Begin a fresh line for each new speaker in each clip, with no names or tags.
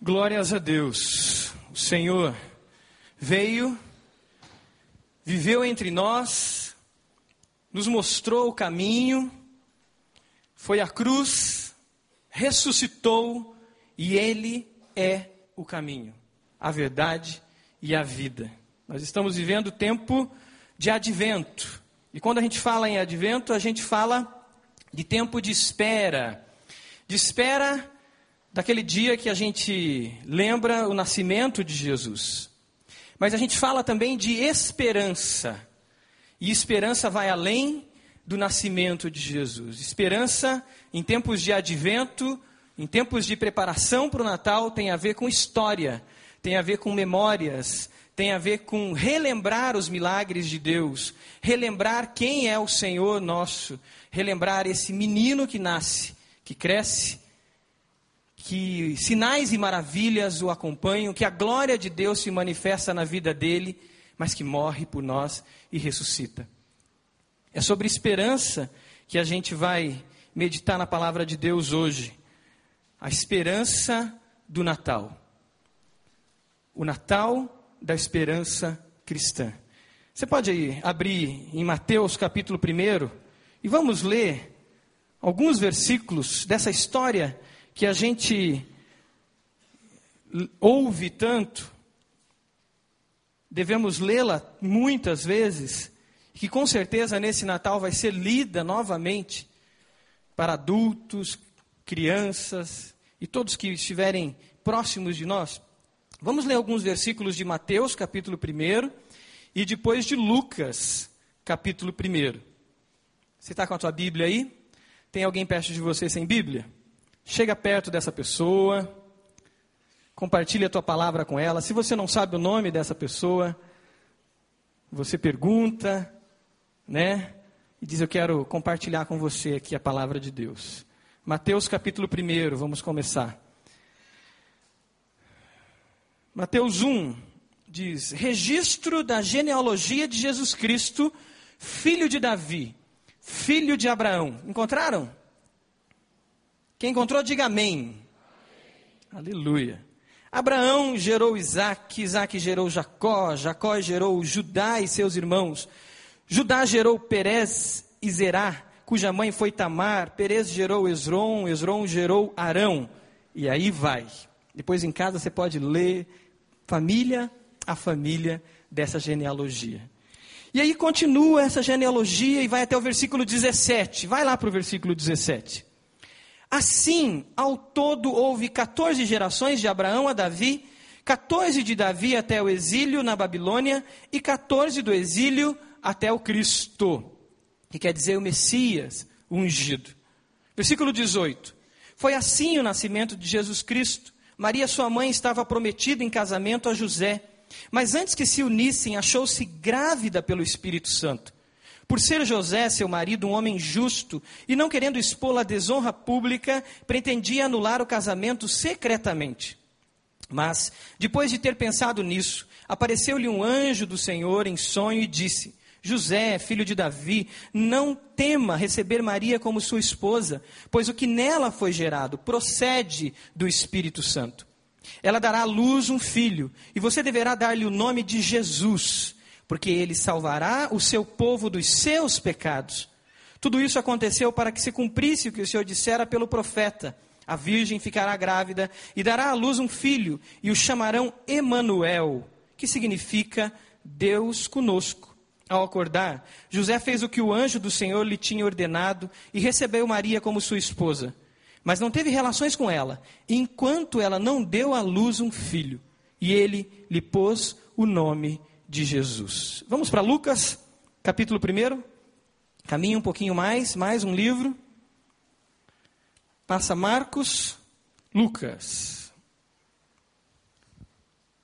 Glórias a Deus. O Senhor veio, viveu entre nós, nos mostrou o caminho, foi à cruz, ressuscitou e Ele é o caminho, a verdade e a vida. Nós estamos vivendo tempo de advento. E quando a gente fala em advento, a gente fala de tempo de espera. De espera daquele dia que a gente lembra o nascimento de Jesus. Mas a gente fala também de esperança. E esperança vai além do nascimento de Jesus. Esperança em tempos de advento, em tempos de preparação para o Natal, tem a ver com história, tem a ver com memórias, tem a ver com relembrar os milagres de Deus, relembrar quem é o Senhor nosso, relembrar esse menino que nasce, que cresce que sinais e maravilhas o acompanham, que a glória de Deus se manifesta na vida dele, mas que morre por nós e ressuscita. É sobre esperança que a gente vai meditar na palavra de Deus hoje. A esperança do Natal. O Natal da esperança cristã. Você pode aí abrir em Mateus capítulo 1 e vamos ler alguns versículos dessa história que a gente ouve tanto, devemos lê-la muitas vezes, que com certeza nesse Natal vai ser lida novamente para adultos, crianças e todos que estiverem próximos de nós. Vamos ler alguns versículos de Mateus, capítulo 1, e depois de Lucas, capítulo 1. Você está com a tua Bíblia aí? Tem alguém perto de você sem Bíblia? Chega perto dessa pessoa, compartilha a tua palavra com ela. Se você não sabe o nome dessa pessoa, você pergunta, né? E diz: Eu quero compartilhar com você aqui a palavra de Deus. Mateus capítulo 1, vamos começar. Mateus 1 diz: Registro da genealogia de Jesus Cristo, filho de Davi, filho de Abraão. Encontraram? Quem encontrou, diga amém. amém. Aleluia. Abraão gerou Isaac, Isaac gerou Jacó, Jacó gerou Judá e seus irmãos. Judá gerou Perez e Zerá, cuja mãe foi Tamar. Perez gerou Esron, Esron gerou Arão. E aí vai. Depois em casa você pode ler família a família dessa genealogia. E aí continua essa genealogia e vai até o versículo 17. Vai lá para o versículo 17. Assim, ao todo houve 14 gerações de Abraão a Davi, 14 de Davi até o exílio na Babilônia e 14 do exílio até o Cristo, que quer dizer o Messias, o ungido. Versículo 18. Foi assim o nascimento de Jesus Cristo. Maria, sua mãe, estava prometida em casamento a José, mas antes que se unissem, achou-se grávida pelo Espírito Santo. Por ser José, seu marido, um homem justo, e não querendo expô-la à desonra pública, pretendia anular o casamento secretamente. Mas, depois de ter pensado nisso, apareceu-lhe um anjo do Senhor em sonho e disse: José, filho de Davi, não tema receber Maria como sua esposa, pois o que nela foi gerado procede do Espírito Santo. Ela dará à luz um filho, e você deverá dar-lhe o nome de Jesus porque ele salvará o seu povo dos seus pecados. Tudo isso aconteceu para que se cumprisse o que o Senhor dissera pelo profeta. A virgem ficará grávida e dará à luz um filho, e o chamarão Emanuel, que significa Deus conosco. Ao acordar, José fez o que o anjo do Senhor lhe tinha ordenado e recebeu Maria como sua esposa. Mas não teve relações com ela, enquanto ela não deu à luz um filho. E ele lhe pôs o nome de Jesus. Vamos para Lucas, capítulo 1. Caminha um pouquinho mais, mais um livro. Passa Marcos, Lucas.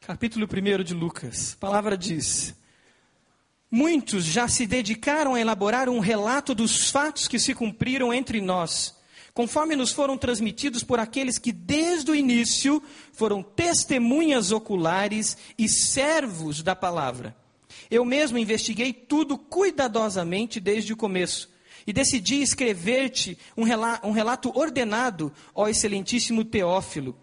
Capítulo 1 de Lucas. A palavra diz: Muitos já se dedicaram a elaborar um relato dos fatos que se cumpriram entre nós conforme nos foram transmitidos por aqueles que desde o início foram testemunhas oculares e servos da palavra. Eu mesmo investiguei tudo cuidadosamente desde o começo e decidi escrever-te um relato ordenado, ó excelentíssimo Teófilo,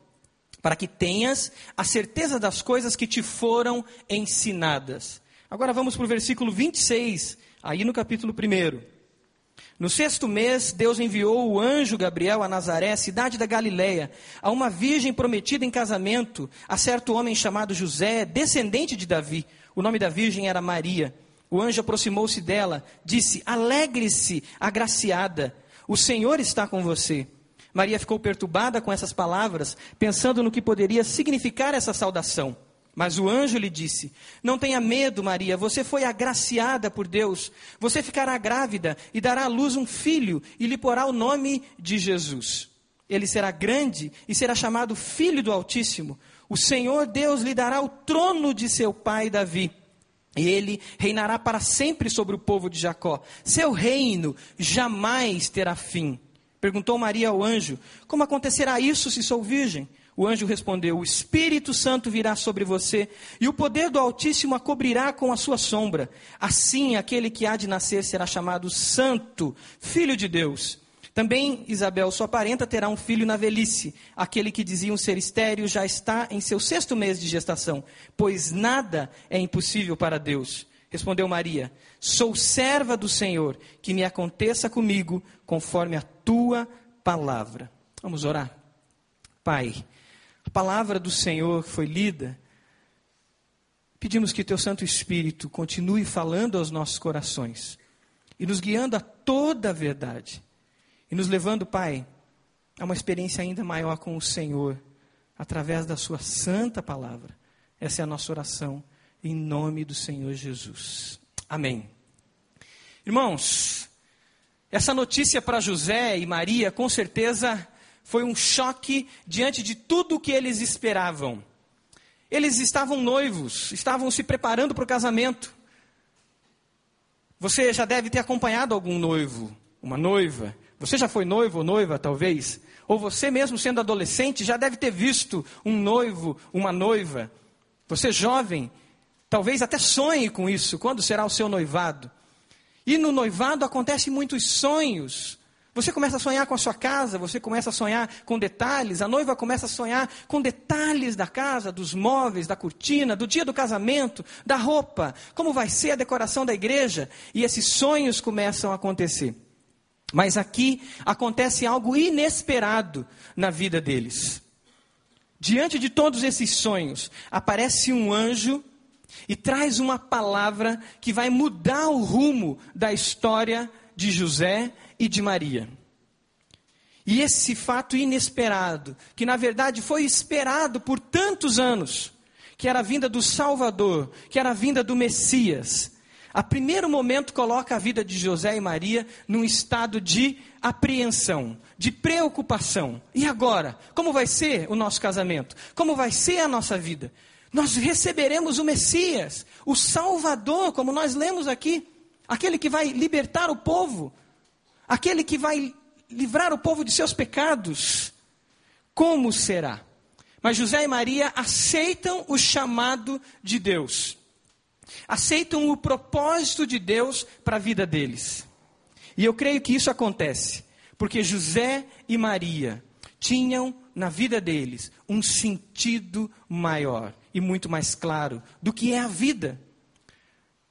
para que tenhas a certeza das coisas que te foram ensinadas. Agora vamos para o versículo 26, aí no capítulo 1. No sexto mês, Deus enviou o anjo Gabriel a Nazaré, cidade da Galiléia, a uma virgem prometida em casamento, a certo homem chamado José, descendente de Davi. O nome da virgem era Maria. O anjo aproximou-se dela, disse: Alegre-se, agraciada, o Senhor está com você. Maria ficou perturbada com essas palavras, pensando no que poderia significar essa saudação. Mas o anjo lhe disse: Não tenha medo, Maria, você foi agraciada por Deus. Você ficará grávida e dará à luz um filho e lhe porá o nome de Jesus. Ele será grande e será chamado Filho do Altíssimo. O Senhor Deus lhe dará o trono de seu pai Davi. E ele reinará para sempre sobre o povo de Jacó. Seu reino jamais terá fim. Perguntou Maria ao anjo: Como acontecerá isso se sou virgem? O anjo respondeu: O Espírito Santo virá sobre você, e o poder do Altíssimo a cobrirá com a sua sombra. Assim, aquele que há de nascer será chamado Santo, Filho de Deus. Também Isabel, sua parenta, terá um filho na velhice. Aquele que diziam ser estéreo já está em seu sexto mês de gestação, pois nada é impossível para Deus. Respondeu Maria: Sou serva do Senhor, que me aconteça comigo conforme a tua palavra. Vamos orar. Pai, palavra do Senhor foi lida. Pedimos que teu Santo Espírito continue falando aos nossos corações e nos guiando a toda a verdade e nos levando, Pai, a uma experiência ainda maior com o Senhor através da Sua santa palavra. Essa é a nossa oração em nome do Senhor Jesus. Amém. Irmãos, essa notícia para José e Maria, com certeza, foi um choque diante de tudo o que eles esperavam. Eles estavam noivos, estavam se preparando para o casamento. Você já deve ter acompanhado algum noivo, uma noiva. Você já foi noivo ou noiva, talvez? Ou você mesmo sendo adolescente já deve ter visto um noivo, uma noiva. Você jovem Talvez até sonhe com isso, quando será o seu noivado. E no noivado acontecem muitos sonhos. Você começa a sonhar com a sua casa, você começa a sonhar com detalhes, a noiva começa a sonhar com detalhes da casa, dos móveis, da cortina, do dia do casamento, da roupa, como vai ser a decoração da igreja, e esses sonhos começam a acontecer. Mas aqui acontece algo inesperado na vida deles. Diante de todos esses sonhos, aparece um anjo e traz uma palavra que vai mudar o rumo da história de José e de Maria. E esse fato inesperado, que na verdade foi esperado por tantos anos, que era a vinda do Salvador, que era a vinda do Messias, a primeiro momento coloca a vida de José e Maria num estado de apreensão, de preocupação. E agora? Como vai ser o nosso casamento? Como vai ser a nossa vida? nós receberemos o Messias, o Salvador, como nós lemos aqui, aquele que vai libertar o povo, aquele que vai livrar o povo de seus pecados. Como será? Mas José e Maria aceitam o chamado de Deus, aceitam o propósito de Deus para a vida deles. E eu creio que isso acontece, porque José e Maria tinham na vida deles um sentido maior e muito mais claro do que é a vida.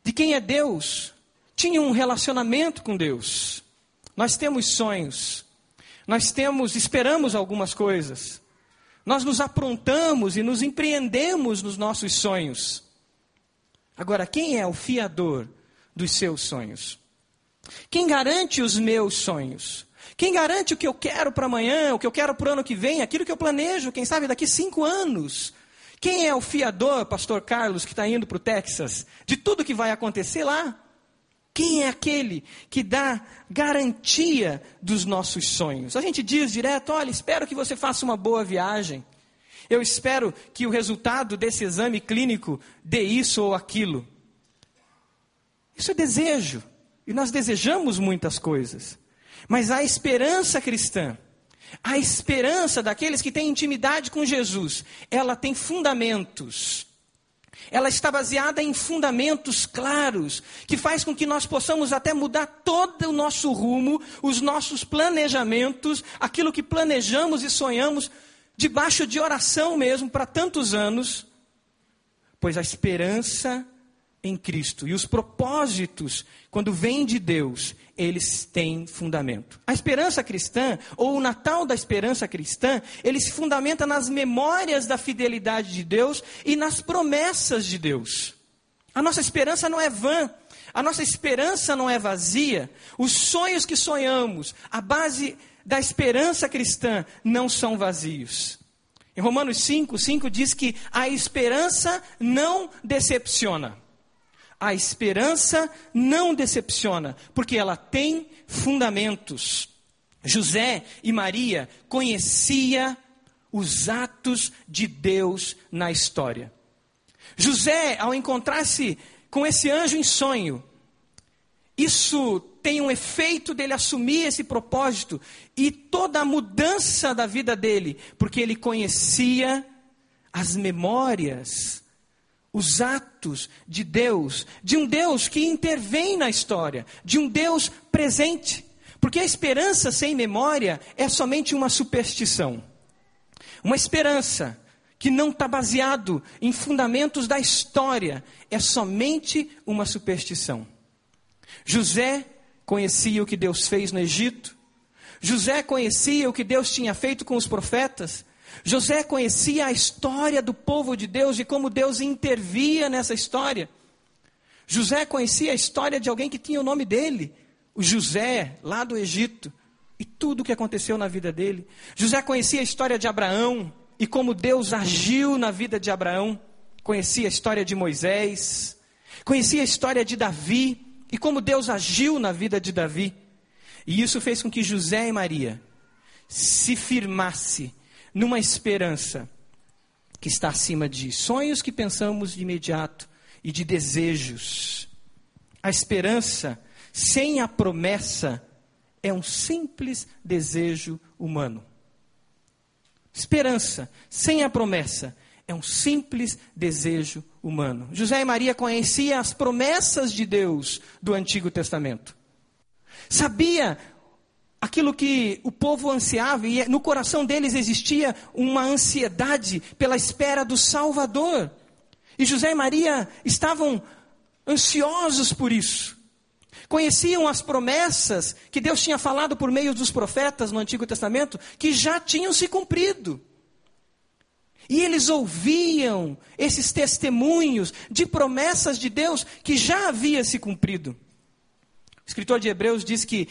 De quem é Deus? Tinha um relacionamento com Deus. Nós temos sonhos. Nós temos, esperamos algumas coisas. Nós nos aprontamos e nos empreendemos nos nossos sonhos. Agora, quem é o fiador dos seus sonhos? Quem garante os meus sonhos? Quem garante o que eu quero para amanhã, o que eu quero para o ano que vem, aquilo que eu planejo, quem sabe daqui cinco anos? Quem é o fiador, pastor Carlos, que está indo para o Texas, de tudo que vai acontecer lá? Quem é aquele que dá garantia dos nossos sonhos? A gente diz direto: olha, espero que você faça uma boa viagem. Eu espero que o resultado desse exame clínico dê isso ou aquilo. Isso é desejo. E nós desejamos muitas coisas. Mas a esperança cristã a esperança daqueles que têm intimidade com Jesus, ela tem fundamentos. Ela está baseada em fundamentos claros, que faz com que nós possamos até mudar todo o nosso rumo, os nossos planejamentos, aquilo que planejamos e sonhamos debaixo de oração mesmo para tantos anos, pois a esperança em Cristo e os propósitos, quando vêm de Deus, eles têm fundamento. A esperança cristã, ou o Natal da esperança cristã, ele se fundamenta nas memórias da fidelidade de Deus e nas promessas de Deus. A nossa esperança não é vã, a nossa esperança não é vazia. Os sonhos que sonhamos, a base da esperança cristã, não são vazios. Em Romanos 5, 5 diz que a esperança não decepciona. A esperança não decepciona, porque ela tem fundamentos. José e Maria conhecia os atos de Deus na história. José, ao encontrar-se com esse anjo em sonho, isso tem um efeito dele assumir esse propósito e toda a mudança da vida dele, porque ele conhecia as memórias, os atos de Deus, de um Deus que intervém na história, de um Deus presente. Porque a esperança sem memória é somente uma superstição. Uma esperança que não está baseado em fundamentos da história, é somente uma superstição. José conhecia o que Deus fez no Egito, José conhecia o que Deus tinha feito com os profetas, José conhecia a história do povo de Deus e como Deus intervia nessa história. José conhecia a história de alguém que tinha o nome dele, o José, lá do Egito, e tudo o que aconteceu na vida dele. José conhecia a história de Abraão, e como Deus agiu na vida de Abraão. Conhecia a história de Moisés, conhecia a história de Davi e como Deus agiu na vida de Davi. E isso fez com que José e Maria se firmasse numa esperança que está acima de sonhos que pensamos de imediato e de desejos. A esperança sem a promessa é um simples desejo humano. Esperança, sem a promessa, é um simples desejo humano. José e Maria conheciam as promessas de Deus do Antigo Testamento. Sabia aquilo que o povo ansiava e no coração deles existia uma ansiedade pela espera do Salvador. E José e Maria estavam ansiosos por isso conheciam as promessas que Deus tinha falado por meio dos profetas no Antigo Testamento, que já tinham se cumprido. E eles ouviam esses testemunhos de promessas de Deus que já havia se cumprido. O escritor de Hebreus diz que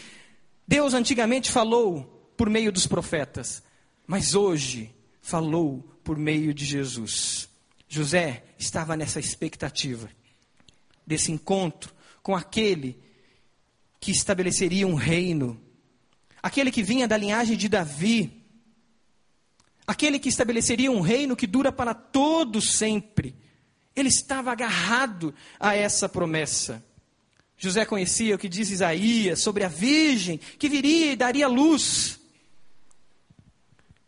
Deus antigamente falou por meio dos profetas, mas hoje falou por meio de Jesus. José estava nessa expectativa desse encontro com aquele que estabeleceria um reino, aquele que vinha da linhagem de Davi, aquele que estabeleceria um reino que dura para todo sempre. Ele estava agarrado a essa promessa. José conhecia o que diz Isaías sobre a virgem que viria e daria luz.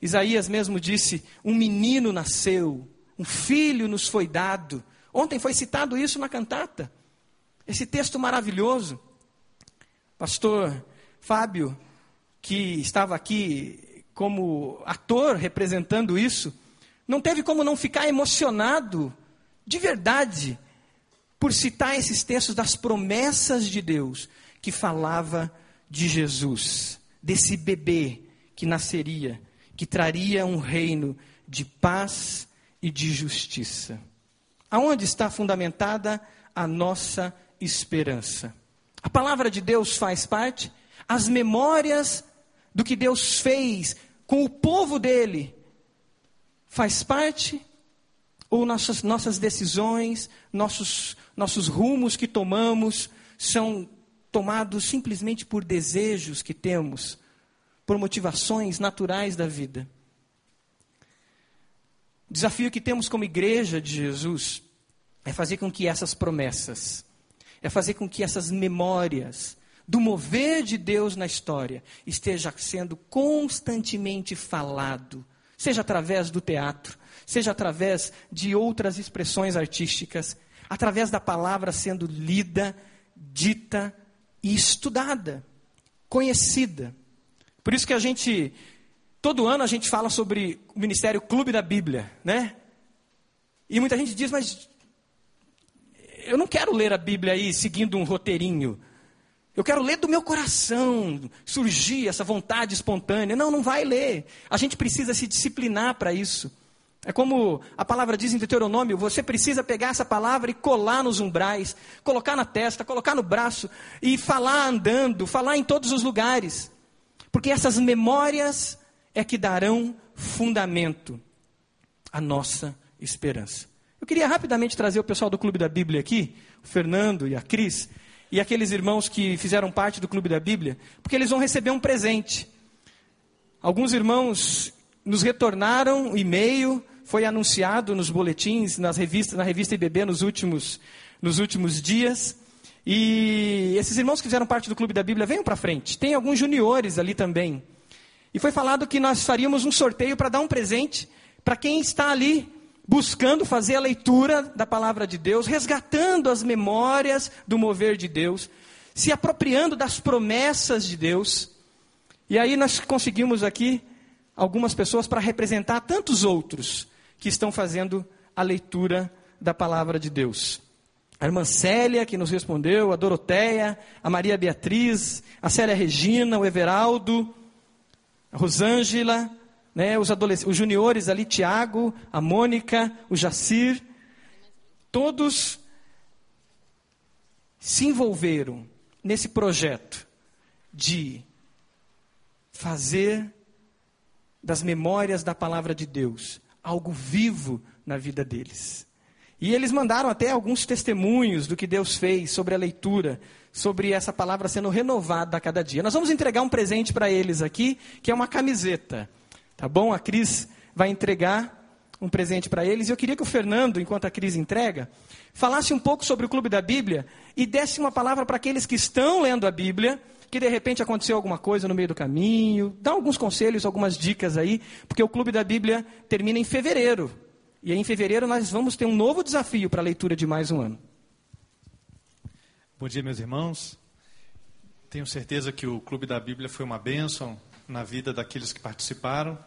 Isaías mesmo disse: Um menino nasceu, um filho nos foi dado. Ontem foi citado isso na cantata. Esse texto maravilhoso. Pastor Fábio, que estava aqui como ator representando isso, não teve como não ficar emocionado, de verdade, por citar esses textos das promessas de Deus, que falava de Jesus, desse bebê que nasceria, que traria um reino de paz e de justiça. Aonde está fundamentada a nossa esperança? A palavra de Deus faz parte, as memórias do que Deus fez com o povo dele faz parte, ou nossas, nossas decisões, nossos, nossos rumos que tomamos são tomados simplesmente por desejos que temos, por motivações naturais da vida. O desafio que temos como igreja de Jesus é fazer com que essas promessas, é fazer com que essas memórias do mover de Deus na história esteja sendo constantemente falado, seja através do teatro, seja através de outras expressões artísticas, através da palavra sendo lida, dita e estudada, conhecida. Por isso que a gente Todo ano a gente fala sobre o Ministério Clube da Bíblia, né? E muita gente diz, mas eu não quero ler a Bíblia aí seguindo um roteirinho. Eu quero ler do meu coração, surgir essa vontade espontânea. Não, não vai ler. A gente precisa se disciplinar para isso. É como a palavra diz em Deuteronômio: você precisa pegar essa palavra e colar nos umbrais, colocar na testa, colocar no braço e falar andando, falar em todos os lugares. Porque essas memórias é que darão fundamento à nossa esperança. Eu queria rapidamente trazer o pessoal do Clube da Bíblia aqui, o Fernando e a Cris, e aqueles irmãos que fizeram parte do Clube da Bíblia, porque eles vão receber um presente. Alguns irmãos nos retornaram e-mail, foi anunciado nos boletins, nas revistas, na revista IBB nos últimos, nos últimos dias. E esses irmãos que fizeram parte do Clube da Bíblia, venham para frente. Tem alguns juniores ali também. E foi falado que nós faríamos um sorteio para dar um presente para quem está ali buscando fazer a leitura da palavra de Deus, resgatando as memórias do mover de Deus, se apropriando das promessas de Deus. E aí nós conseguimos aqui algumas pessoas para representar tantos outros que estão fazendo a leitura da palavra de Deus. A irmã Célia, que nos respondeu, a Doroteia, a Maria Beatriz, a Célia Regina, o Everaldo, a Rosângela, né, os, os juniores ali, Tiago, a Mônica, o Jacir, todos se envolveram nesse projeto de fazer das memórias da palavra de Deus algo vivo na vida deles. E eles mandaram até alguns testemunhos do que Deus fez sobre a leitura, sobre essa palavra sendo renovada a cada dia. Nós vamos entregar um presente para eles aqui, que é uma camiseta. Tá bom? A Cris vai entregar um presente para eles. E eu queria que o Fernando, enquanto a Cris entrega, falasse um pouco sobre o Clube da Bíblia e desse uma palavra para aqueles que estão lendo a Bíblia, que de repente aconteceu alguma coisa no meio do caminho. Dá alguns conselhos, algumas dicas aí, porque o Clube da Bíblia termina em fevereiro. E aí, em fevereiro nós vamos ter um novo desafio para a leitura de mais um ano.
Bom dia, meus irmãos. Tenho certeza que o Clube da Bíblia foi uma bênção na vida daqueles que participaram.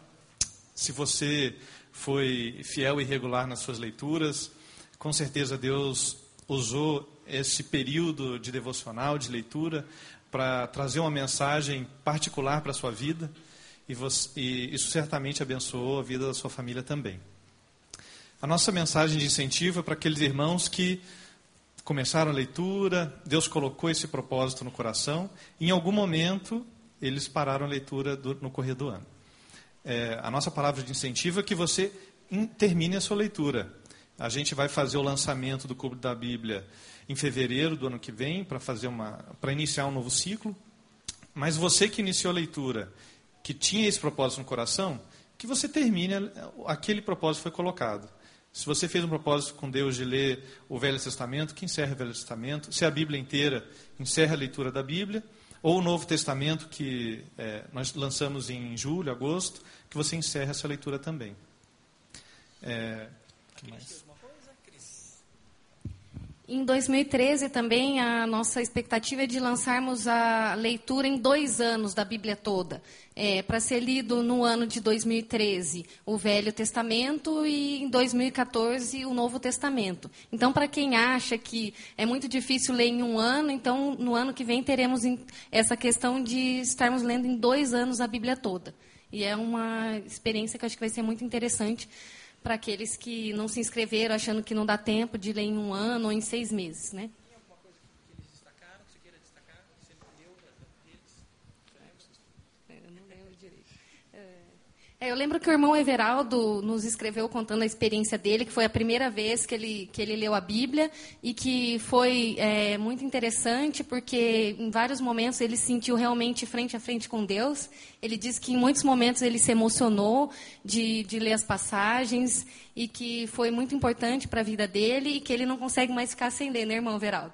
Se você foi fiel e regular nas suas leituras, com certeza Deus usou esse período de devocional, de leitura, para trazer uma mensagem particular para a sua vida. E, você, e isso certamente abençoou a vida da sua família também. A nossa mensagem de incentivo é para aqueles irmãos que começaram a leitura, Deus colocou esse propósito no coração, e em algum momento eles pararam a leitura do, no correr do ano. É, a nossa palavra de incentivo é que você termine a sua leitura. A gente vai fazer o lançamento do Clube da Bíblia em fevereiro do ano que vem para fazer uma para iniciar um novo ciclo. Mas você que iniciou a leitura, que tinha esse propósito no coração, que você termine aquele propósito foi colocado. Se você fez um propósito com Deus de ler o Velho Testamento, que encerre o Velho Testamento. Se a Bíblia inteira, encerra a leitura da Bíblia. Ou o Novo Testamento, que é, nós lançamos em julho, agosto, que você encerre essa leitura também. É, que mais?
Em 2013 também a nossa expectativa é de lançarmos a leitura em dois anos da Bíblia toda, é, para ser lido no ano de 2013 o Velho Testamento e em 2014 o Novo Testamento. Então, para quem acha que é muito difícil ler em um ano, então no ano que vem teremos essa questão de estarmos lendo em dois anos a Bíblia toda. E é uma experiência que acho que vai ser muito interessante para aqueles que não se inscreveram achando que não dá tempo de ler em um ano ou em seis meses, né? É, eu lembro que o irmão Everaldo nos escreveu contando a experiência dele, que foi a primeira vez que ele, que ele leu a Bíblia e que foi é, muito interessante porque em vários momentos ele se sentiu realmente frente a frente com Deus. Ele disse que em muitos momentos ele se emocionou de, de ler as passagens e que foi muito importante para a vida dele e que ele não consegue mais ficar sem ler, né, irmão Everaldo?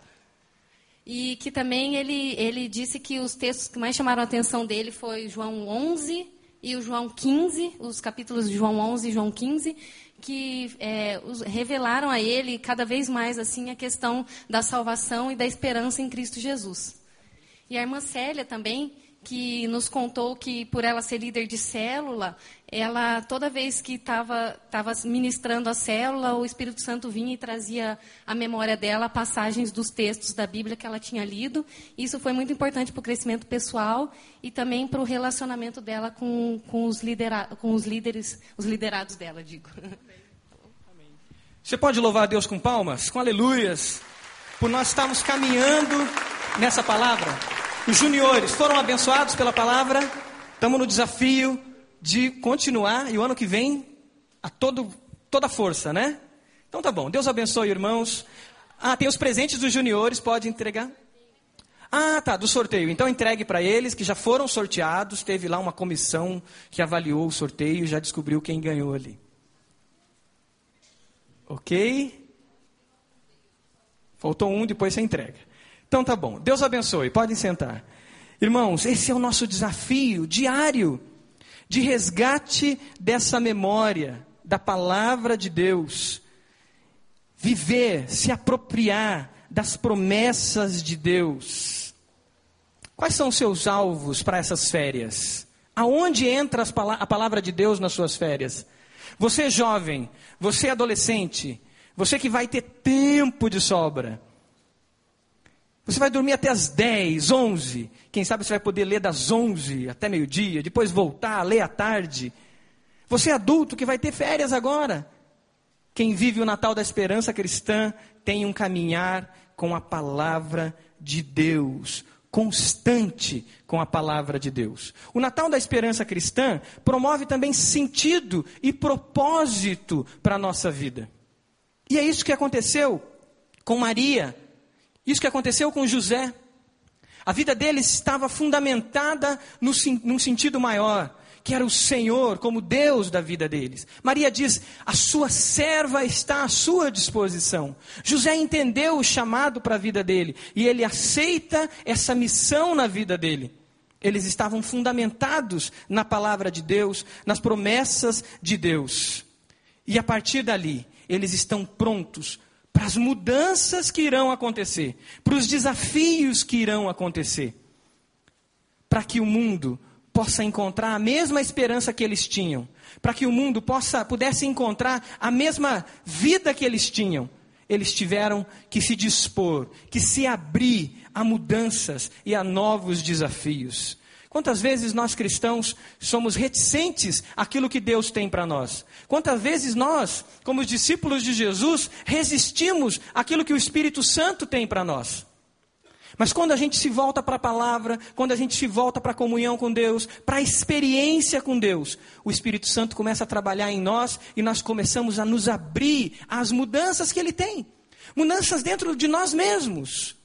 E que também ele, ele disse que os textos que mais chamaram a atenção dele foi João 11 e o João 15, os capítulos de João 11 e João 15, que é, os, revelaram a ele cada vez mais assim a questão da salvação e da esperança em Cristo Jesus. E a irmã Célia também, que nos contou que, por ela ser líder de célula, ela, toda vez que estava ministrando a célula, o Espírito Santo vinha e trazia à memória dela passagens dos textos da Bíblia que ela tinha lido. Isso foi muito importante para o crescimento pessoal e também para o relacionamento dela com, com, os, com os líderes, os liderados dela, digo.
Você pode louvar a Deus com palmas, com aleluias, por nós estarmos caminhando nessa palavra. Os juniores foram abençoados pela palavra. Estamos no desafio de continuar e o ano que vem a todo, toda força, né? Então tá bom. Deus abençoe, irmãos. Ah, tem os presentes dos juniores, pode entregar? Ah, tá, do sorteio. Então entregue para eles que já foram sorteados. Teve lá uma comissão que avaliou o sorteio, já descobriu quem ganhou ali. Ok? Faltou um, depois você entrega. Então tá bom. Deus abençoe. Podem sentar. Irmãos, esse é o nosso desafio diário de resgate dessa memória da palavra de Deus. Viver, se apropriar das promessas de Deus. Quais são os seus alvos para essas férias? Aonde entra a palavra de Deus nas suas férias? Você jovem, você adolescente, você que vai ter tempo de sobra. Você vai dormir até as 10, 11. Quem sabe você vai poder ler das 11 até meio-dia, depois voltar, ler à tarde. Você é adulto que vai ter férias agora. Quem vive o Natal da esperança cristã tem um caminhar com a palavra de Deus, constante com a palavra de Deus. O Natal da esperança cristã promove também sentido e propósito para a nossa vida. E é isso que aconteceu com Maria isso que aconteceu com José. A vida dele estava fundamentada no, num sentido maior, que era o Senhor como Deus da vida deles. Maria diz: A sua serva está à sua disposição. José entendeu o chamado para a vida dele e ele aceita essa missão na vida dele. Eles estavam fundamentados na palavra de Deus, nas promessas de Deus. E a partir dali, eles estão prontos para as mudanças que irão acontecer, para os desafios que irão acontecer, para que o mundo possa encontrar a mesma esperança que eles tinham, para que o mundo possa pudesse encontrar a mesma vida que eles tinham. Eles tiveram que se dispor, que se abrir a mudanças e a novos desafios. Quantas vezes nós cristãos somos reticentes àquilo que Deus tem para nós? Quantas vezes nós, como discípulos de Jesus, resistimos àquilo que o Espírito Santo tem para nós? Mas quando a gente se volta para a palavra, quando a gente se volta para a comunhão com Deus, para a experiência com Deus, o Espírito Santo começa a trabalhar em nós e nós começamos a nos abrir às mudanças que Ele tem mudanças dentro de nós mesmos,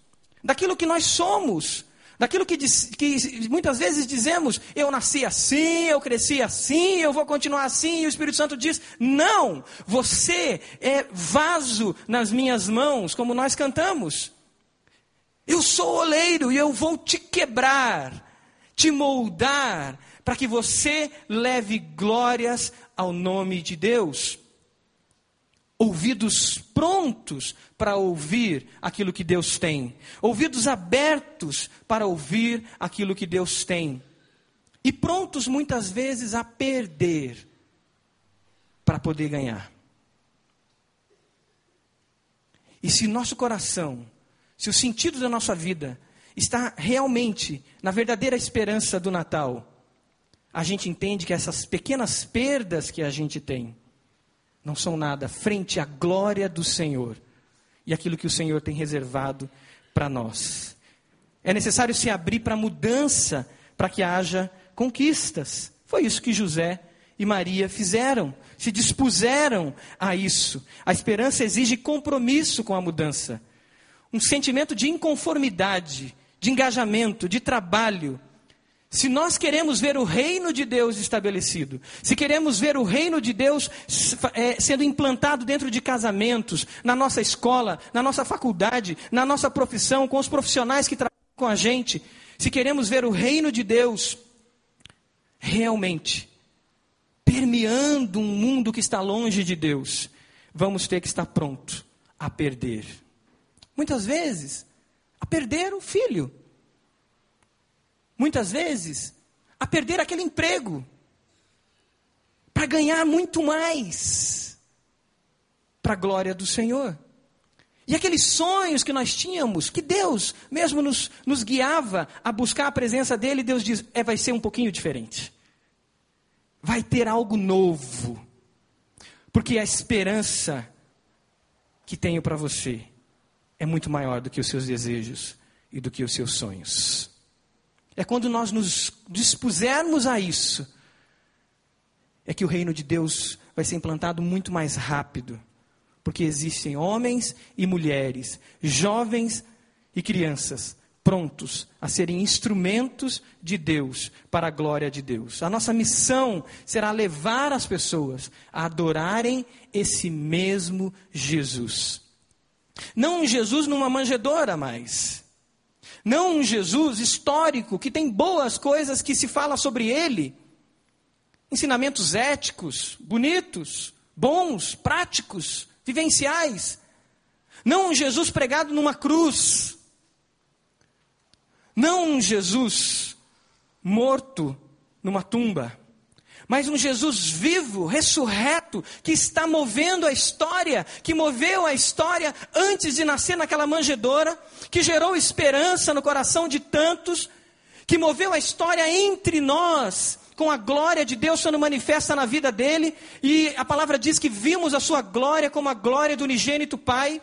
daquilo que nós somos, Daquilo que, diz, que, muitas vezes dizemos, eu nasci assim, eu cresci assim, eu vou continuar assim, e o Espírito Santo diz, não, você é vaso nas minhas mãos, como nós cantamos. Eu sou oleiro e eu vou te quebrar, te moldar, para que você leve glórias ao nome de Deus ouvidos prontos para ouvir aquilo que Deus tem, ouvidos abertos para ouvir aquilo que Deus tem, e prontos muitas vezes a perder para poder ganhar. E se nosso coração, se o sentido da nossa vida está realmente na verdadeira esperança do Natal, a gente entende que essas pequenas perdas que a gente tem, não são nada frente à glória do Senhor e aquilo que o Senhor tem reservado para nós. É necessário se abrir para mudança, para que haja conquistas. Foi isso que José e Maria fizeram, se dispuseram a isso. A esperança exige compromisso com a mudança, um sentimento de inconformidade, de engajamento, de trabalho, se nós queremos ver o reino de Deus estabelecido, se queremos ver o reino de Deus é, sendo implantado dentro de casamentos, na nossa escola, na nossa faculdade, na nossa profissão, com os profissionais que trabalham com a gente, se queremos ver o reino de Deus realmente permeando um mundo que está longe de Deus, vamos ter que estar pronto a perder. Muitas vezes, a perder o filho muitas vezes, a perder aquele emprego para ganhar muito mais para a glória do Senhor. E aqueles sonhos que nós tínhamos, que Deus mesmo nos, nos guiava a buscar a presença dEle, Deus diz: é, vai ser um pouquinho diferente. Vai ter algo novo. Porque a esperança que tenho para você é muito maior do que os seus desejos e do que os seus sonhos. É quando nós nos dispusermos a isso, é que o reino de Deus vai ser implantado muito mais rápido porque existem homens e mulheres, jovens e crianças, prontos a serem instrumentos de Deus para a glória de Deus. A nossa missão será levar as pessoas a adorarem esse mesmo Jesus. Não um Jesus numa manjedora mais. Não um Jesus histórico que tem boas coisas que se fala sobre ele. Ensinamentos éticos, bonitos, bons, práticos, vivenciais. Não um Jesus pregado numa cruz. Não um Jesus morto numa tumba. Mas um Jesus vivo, ressurreto, que está movendo a história, que moveu a história antes de nascer naquela manjedoura, que gerou esperança no coração de tantos, que moveu a história entre nós, com a glória de Deus sendo manifesta na vida dele, e a palavra diz que vimos a sua glória como a glória do unigênito Pai.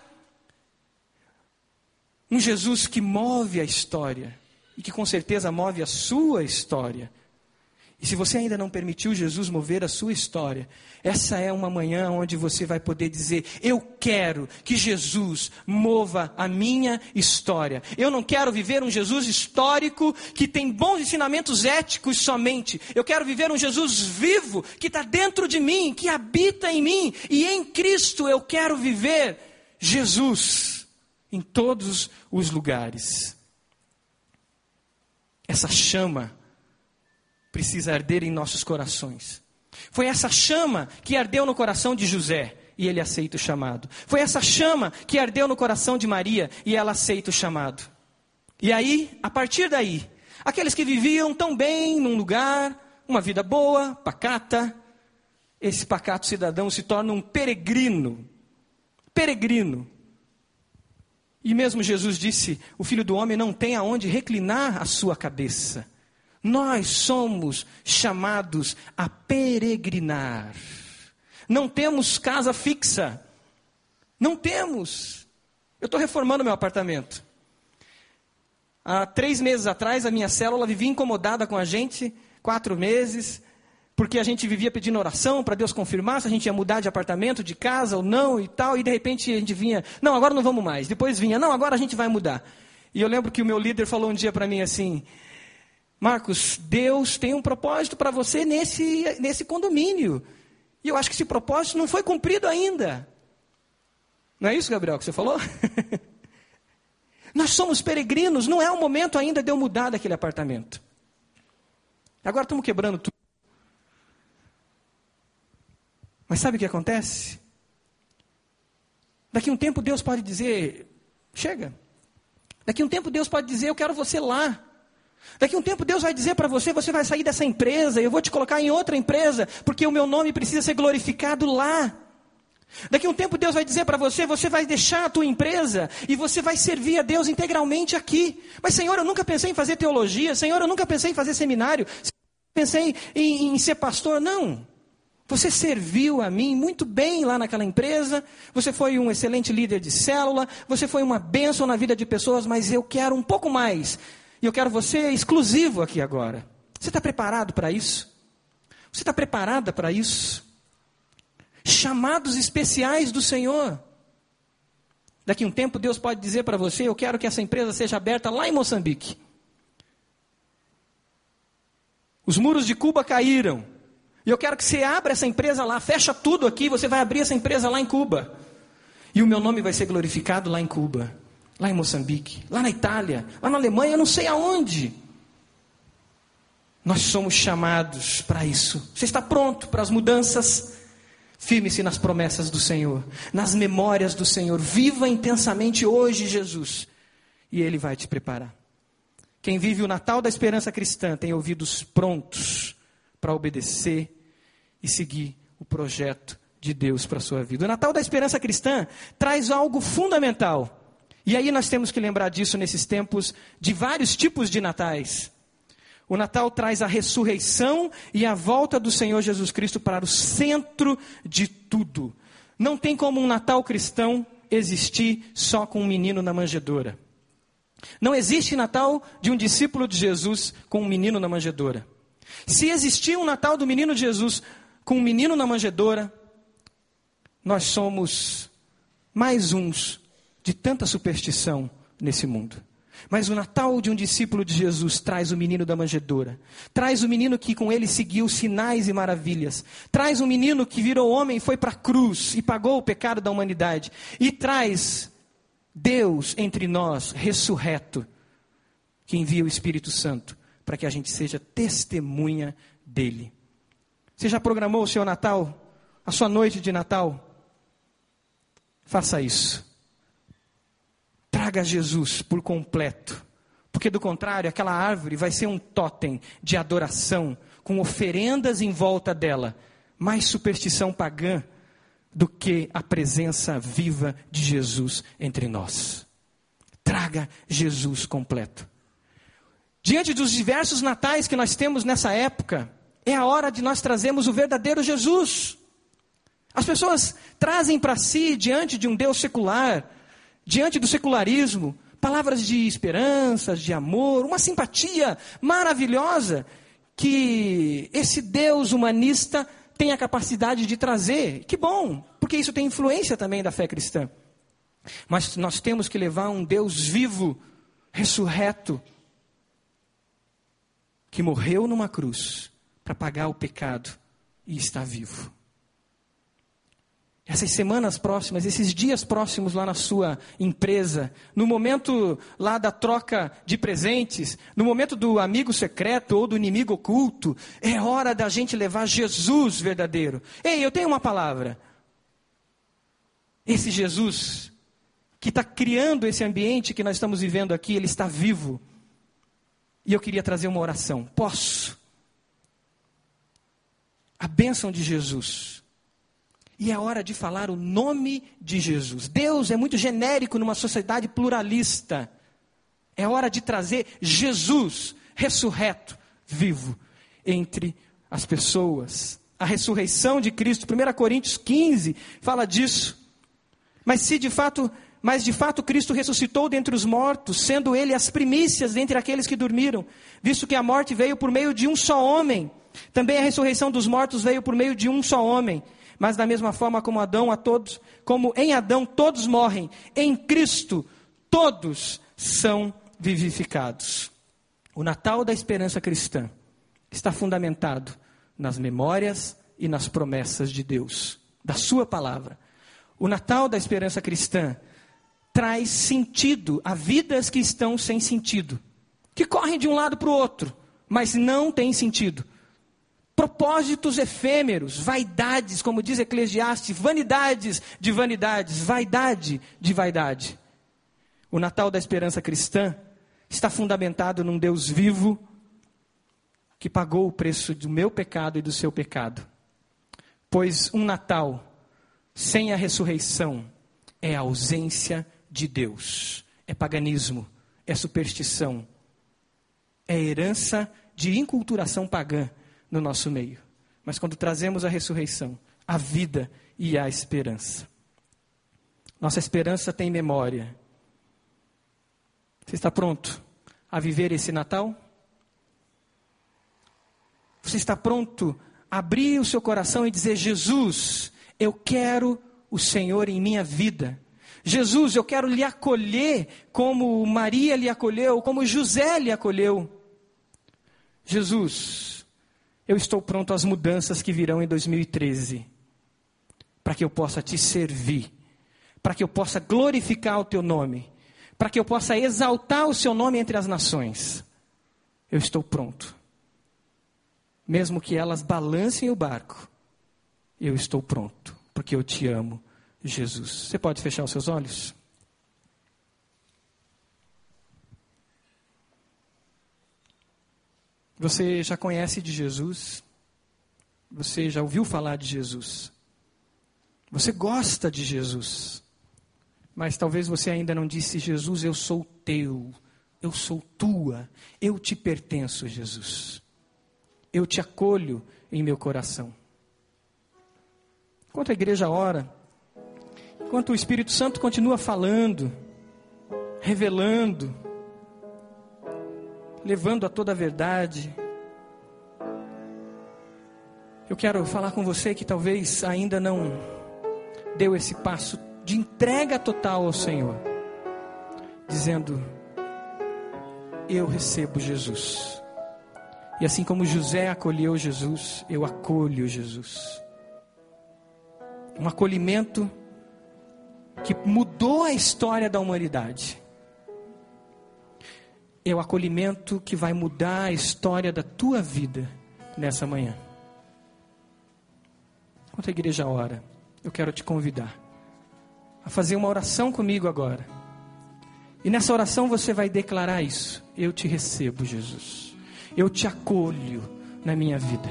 Um Jesus que move a história, e que com certeza move a sua história. E se você ainda não permitiu Jesus mover a sua história, essa é uma manhã onde você vai poder dizer: Eu quero que Jesus mova a minha história. Eu não quero viver um Jesus histórico que tem bons ensinamentos éticos somente. Eu quero viver um Jesus vivo que está dentro de mim, que habita em mim. E em Cristo eu quero viver Jesus em todos os lugares. Essa chama precisa arder em nossos corações. Foi essa chama que ardeu no coração de José e ele aceita o chamado. Foi essa chama que ardeu no coração de Maria e ela aceita o chamado. E aí, a partir daí, aqueles que viviam tão bem num lugar, uma vida boa, pacata, esse pacato cidadão se torna um peregrino. Peregrino. E mesmo Jesus disse: O filho do homem não tem aonde reclinar a sua cabeça. Nós somos chamados a peregrinar. Não temos casa fixa. Não temos. Eu estou reformando meu apartamento. Há três meses atrás, a minha célula vivia incomodada com a gente, quatro meses, porque a gente vivia pedindo oração para Deus confirmar se a gente ia mudar de apartamento, de casa ou não e tal, e de repente a gente vinha, não, agora não vamos mais. Depois vinha, não, agora a gente vai mudar. E eu lembro que o meu líder falou um dia para mim assim: Marcos, Deus tem um propósito para você nesse, nesse condomínio. E eu acho que esse propósito não foi cumprido ainda. Não é isso, Gabriel, que você falou? Nós somos peregrinos, não é o momento ainda de eu mudar daquele apartamento. Agora estamos quebrando tudo. Mas sabe o que acontece? Daqui um tempo Deus pode dizer: chega. Daqui um tempo Deus pode dizer: eu quero você lá. Daqui a um tempo Deus vai dizer para você, você vai sair dessa empresa, eu vou te colocar em outra empresa, porque o meu nome precisa ser glorificado lá. Daqui a um tempo Deus vai dizer para você, você vai deixar a tua empresa e você vai servir a Deus integralmente aqui. Mas Senhor, eu nunca pensei em fazer teologia, Senhor, eu nunca pensei em fazer seminário, pensei em, em ser pastor, não. Você serviu a mim muito bem lá naquela empresa, você foi um excelente líder de célula, você foi uma bênção na vida de pessoas, mas eu quero um pouco mais. E eu quero você exclusivo aqui agora. Você está preparado para isso? Você está preparada para isso? Chamados especiais do Senhor. Daqui um tempo Deus pode dizer para você: Eu quero que essa empresa seja aberta lá em Moçambique. Os muros de Cuba caíram. E eu quero que você abra essa empresa lá, fecha tudo aqui, você vai abrir essa empresa lá em Cuba. E o meu nome vai ser glorificado lá em Cuba lá em Moçambique, lá na Itália, lá na Alemanha, não sei aonde. Nós somos chamados para isso. Você está pronto para as mudanças? Firme-se nas promessas do Senhor, nas memórias do Senhor. Viva intensamente hoje, Jesus, e Ele vai te preparar. Quem vive o Natal da esperança cristã tem ouvidos prontos para obedecer e seguir o projeto de Deus para a sua vida. O Natal da esperança cristã traz algo fundamental. E aí nós temos que lembrar disso nesses tempos de vários tipos de natais. O Natal traz a ressurreição e a volta do Senhor Jesus Cristo para o centro de tudo. Não tem como um Natal cristão existir só com um menino na manjedoura. Não existe Natal de um discípulo de Jesus com um menino na manjedoura. Se existir um Natal do menino de Jesus com um menino na manjedoura, nós somos mais uns de tanta superstição nesse mundo. Mas o Natal de um discípulo de Jesus traz o menino da manjedoura, traz o menino que com ele seguiu sinais e maravilhas, traz o menino que virou homem e foi para a cruz e pagou o pecado da humanidade, e traz Deus entre nós, ressurreto, que envia o Espírito Santo para que a gente seja testemunha dele. Você já programou o seu Natal, a sua noite de Natal? Faça isso. Traga Jesus por completo. Porque do contrário, aquela árvore vai ser um totem de adoração, com oferendas em volta dela, mais superstição pagã do que a presença viva de Jesus entre nós. Traga Jesus completo. Diante dos diversos natais que nós temos nessa época, é a hora de nós trazermos o verdadeiro Jesus. As pessoas trazem para si, diante de um Deus secular, diante do secularismo, palavras de esperança, de amor, uma simpatia maravilhosa que esse Deus humanista tem a capacidade de trazer. Que bom, porque isso tem influência também da fé cristã. Mas nós temos que levar um Deus vivo, ressurreto, que morreu numa cruz para pagar o pecado e está vivo essas semanas próximas, esses dias próximos lá na sua empresa, no momento lá da troca de presentes, no momento do amigo secreto ou do inimigo oculto, é hora da gente levar Jesus verdadeiro. Ei, eu tenho uma palavra. Esse Jesus que está criando esse ambiente que nós estamos vivendo aqui, ele está vivo. E eu queria trazer uma oração. Posso? A bênção de Jesus e é hora de falar o nome de Jesus. Deus é muito genérico numa sociedade pluralista. É hora de trazer Jesus ressurreto, vivo, entre as pessoas. A ressurreição de Cristo, 1 Coríntios 15 fala disso. Mas se de fato, mas de fato Cristo ressuscitou dentre os mortos, sendo ele as primícias dentre aqueles que dormiram, visto que a morte veio por meio de um só homem. Também a ressurreição dos mortos veio por meio de um só homem. Mas da mesma forma como Adão a todos, como em Adão todos morrem, em Cristo todos são vivificados. O Natal da esperança cristã está fundamentado nas memórias e nas promessas de Deus, da sua palavra. O Natal da esperança cristã traz sentido a vidas que estão sem sentido, que correm de um lado para o outro, mas não têm sentido propósitos efêmeros, vaidades, como diz Eclesiastes, vanidades de vanidades, vaidade de vaidade. O Natal da esperança cristã está fundamentado num Deus vivo que pagou o preço do meu pecado e do seu pecado. Pois um Natal sem a ressurreição é a ausência de Deus, é paganismo, é superstição, é herança de inculturação pagã no nosso meio. Mas quando trazemos a ressurreição, a vida e a esperança. Nossa esperança tem memória. Você está pronto a viver esse Natal? Você está pronto a abrir o seu coração e dizer: Jesus, eu quero o Senhor em minha vida. Jesus, eu quero lhe acolher como Maria lhe acolheu, como José lhe acolheu. Jesus, eu estou pronto às mudanças que virão em 2013, para que eu possa te servir, para que eu possa glorificar o teu nome, para que eu possa exaltar o seu nome entre as nações. Eu estou pronto. Mesmo que elas balancem o barco, eu estou pronto, porque eu te amo, Jesus. Você pode fechar os seus olhos? Você já conhece de Jesus? Você já ouviu falar de Jesus? Você gosta de Jesus? Mas talvez você ainda não disse: Jesus, eu sou teu, eu sou tua, eu te pertenço, Jesus. Eu te acolho em meu coração. Enquanto a igreja ora, enquanto o Espírito Santo continua falando, revelando, levando a toda a verdade, eu quero falar com você que talvez ainda não deu esse passo de entrega total ao Senhor, dizendo: Eu recebo Jesus. E assim como José acolheu Jesus, eu acolho Jesus. Um acolhimento que mudou a história da humanidade. É o acolhimento que vai mudar a história da tua vida nessa manhã. Enquanto a igreja ora, eu quero te convidar a fazer uma oração comigo agora. E nessa oração você vai declarar isso: Eu te recebo, Jesus. Eu te acolho na minha vida.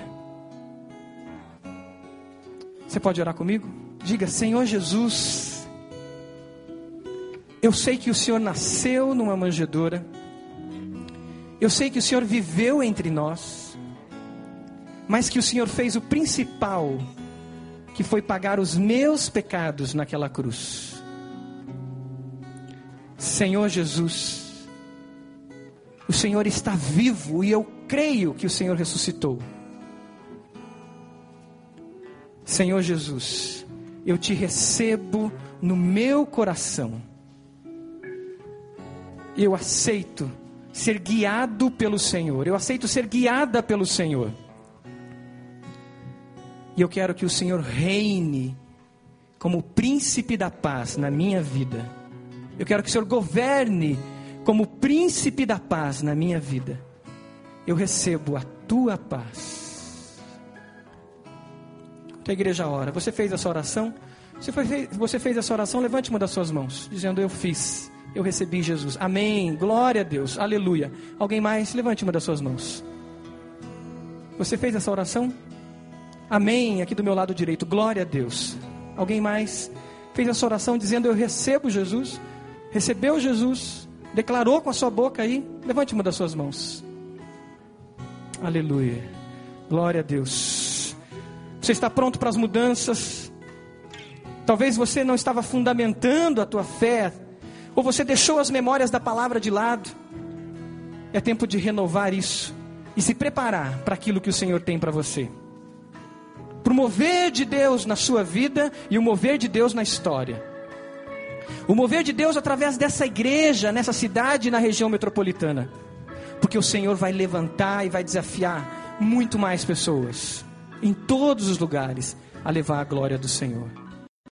Você pode orar comigo? Diga: Senhor Jesus, eu sei que o Senhor nasceu numa manjedoura. Eu sei que o Senhor viveu entre nós. Mas que o Senhor fez o principal que foi pagar os meus pecados naquela cruz. Senhor Jesus, o Senhor está vivo e eu creio que o Senhor ressuscitou. Senhor Jesus, eu te recebo no meu coração. Eu aceito ser guiado pelo Senhor. Eu aceito ser guiada pelo Senhor. E eu quero que o Senhor reine como príncipe da paz na minha vida. Eu quero que o Senhor governe como príncipe da paz na minha vida. Eu recebo a tua paz. Que a igreja ora. Você fez essa oração? Se você fez essa oração, levante uma das suas mãos, dizendo: Eu fiz, eu recebi Jesus. Amém. Glória a Deus. Aleluia. Alguém mais? Levante uma das suas mãos. Você fez essa oração? Amém, aqui do meu lado direito. Glória a Deus. Alguém mais fez essa oração dizendo: Eu recebo Jesus? Recebeu Jesus? Declarou com a sua boca aí? Levante uma das suas mãos. Aleluia. Glória a Deus. Você está pronto para as mudanças? Talvez você não estava fundamentando a tua fé, ou você deixou as memórias da palavra de lado. É tempo de renovar isso e se preparar para aquilo que o Senhor tem para você para o mover de Deus na sua vida e o mover de Deus na história. O mover de Deus através dessa igreja, nessa cidade na região metropolitana. Porque o Senhor vai levantar e vai desafiar muito mais pessoas, em todos os lugares, a levar a glória do Senhor.